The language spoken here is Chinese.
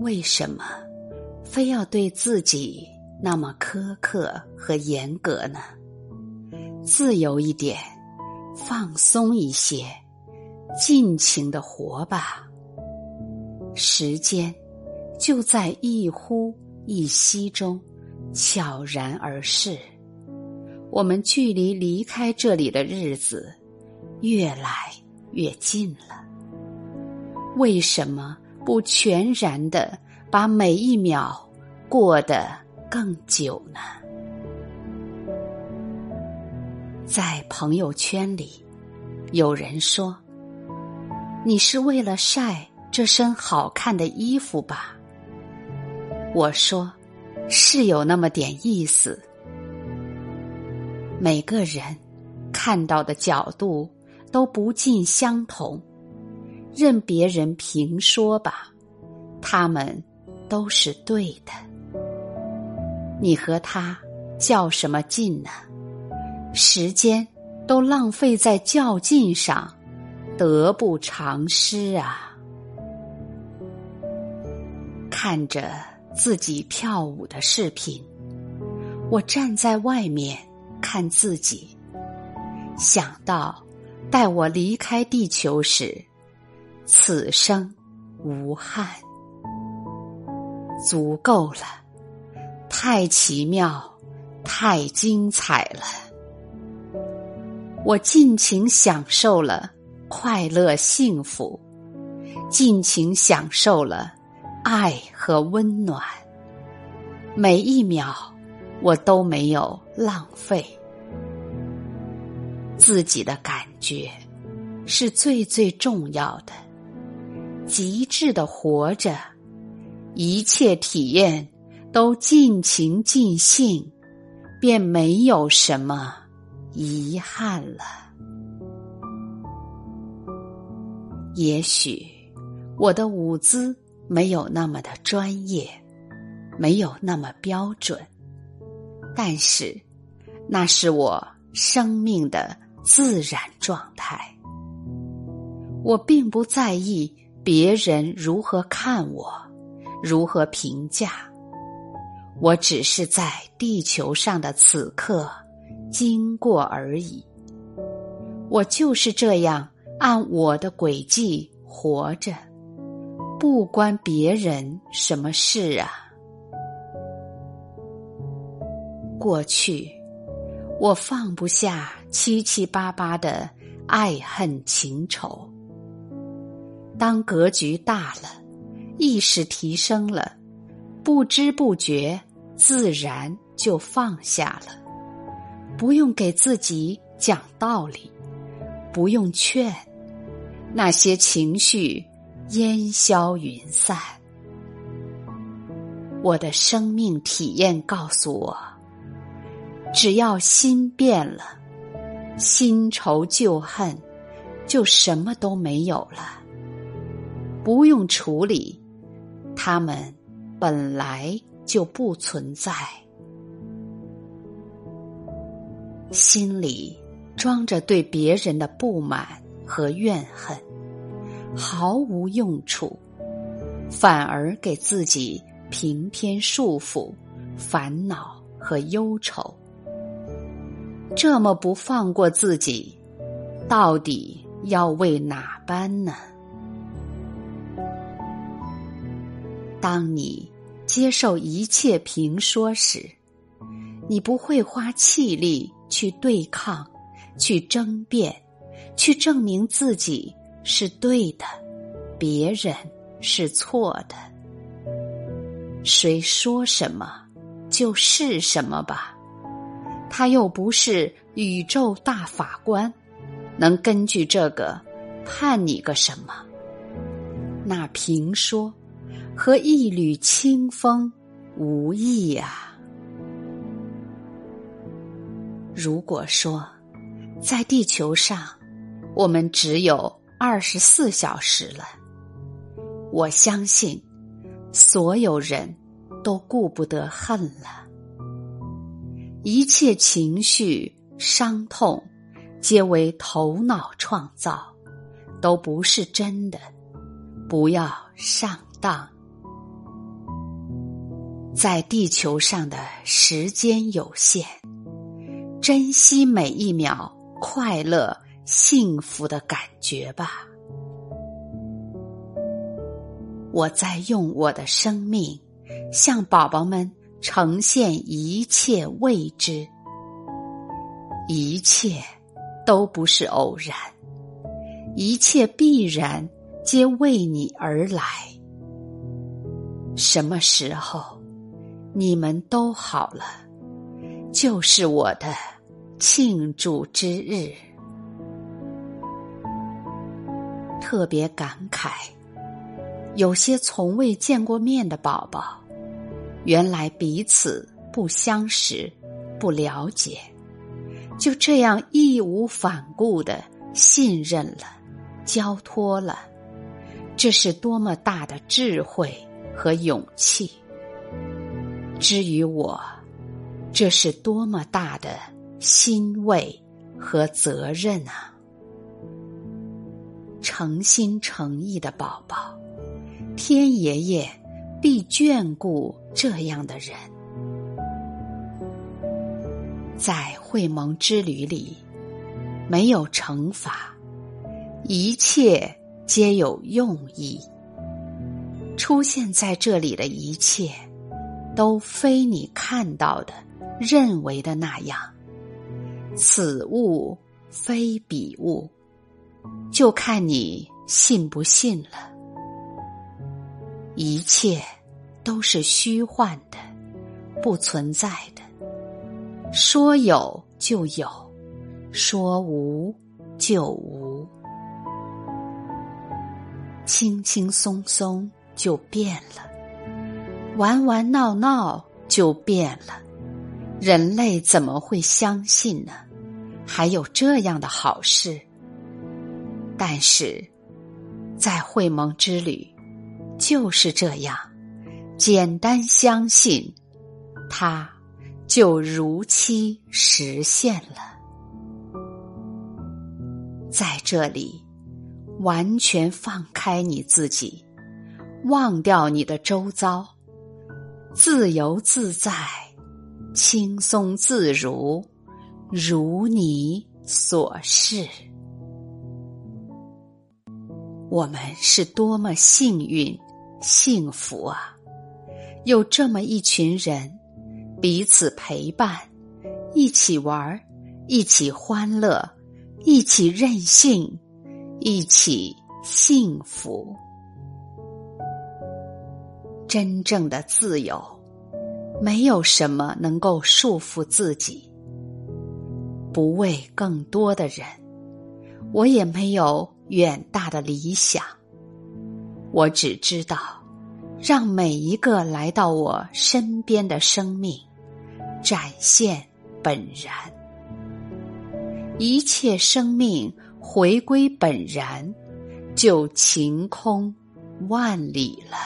为什么非要对自己那么苛刻和严格呢？自由一点，放松一些，尽情的活吧。时间就在一呼一吸中悄然而逝，我们距离离开这里的日子越来越近了。为什么不全然的把每一秒过得更久呢？在朋友圈里，有人说：“你是为了晒。”这身好看的衣服吧，我说，是有那么点意思。每个人看到的角度都不尽相同，任别人评说吧，他们都是对的。你和他较什么劲呢？时间都浪费在较劲上，得不偿失啊！看着自己跳舞的视频，我站在外面看自己，想到待我离开地球时，此生无憾，足够了，太奇妙，太精彩了，我尽情享受了快乐幸福，尽情享受了。爱和温暖，每一秒我都没有浪费。自己的感觉是最最重要的，极致的活着，一切体验都尽情尽兴，便没有什么遗憾了。也许我的舞姿。没有那么的专业，没有那么标准，但是那是我生命的自然状态。我并不在意别人如何看我，如何评价，我只是在地球上的此刻经过而已。我就是这样按我的轨迹活着。不关别人什么事啊！过去，我放不下七七八八的爱恨情仇。当格局大了，意识提升了，不知不觉，自然就放下了。不用给自己讲道理，不用劝那些情绪。烟消云散，我的生命体验告诉我：只要心变了，新仇旧恨就什么都没有了，不用处理，他们本来就不存在。心里装着对别人的不满和怨恨。毫无用处，反而给自己平添束缚、烦恼和忧愁。这么不放过自己，到底要为哪般呢？当你接受一切评说时，你不会花气力去对抗、去争辩、去证明自己。是对的，别人是错的。谁说什么就是什么吧，他又不是宇宙大法官，能根据这个判你个什么？那评说和一缕清风无异呀。如果说在地球上，我们只有。二十四小时了，我相信所有人都顾不得恨了。一切情绪、伤痛，皆为头脑创造，都不是真的。不要上当。在地球上的时间有限，珍惜每一秒快乐、幸福的感觉吧。我在用我的生命向宝宝们呈现一切未知，一切都不是偶然，一切必然皆为你而来。什么时候你们都好了，就是我的庆祝之日。特别感慨。有些从未见过面的宝宝，原来彼此不相识、不了解，就这样义无反顾的信任了、交托了，这是多么大的智慧和勇气！至于我，这是多么大的欣慰和责任啊！诚心诚意的宝宝。天爷爷必眷顾这样的人，在会盟之旅里，没有惩罚，一切皆有用意。出现在这里的一切，都非你看到的、认为的那样。此物非彼物，就看你信不信了。一切都是虚幻的，不存在的。说有就有，说无就无，轻轻松松就变了，玩玩闹闹就变了。人类怎么会相信呢？还有这样的好事？但是，在会盟之旅。就是这样，简单相信，它就如期实现了。在这里，完全放开你自己，忘掉你的周遭，自由自在，轻松自如，如你所示。我们是多么幸运！幸福啊！有这么一群人，彼此陪伴，一起玩儿一起欢乐，一起任性，一起幸福。真正的自由，没有什么能够束缚自己。不为更多的人，我也没有远大的理想。我只知道，让每一个来到我身边的生命展现本然，一切生命回归本然，就晴空万里了。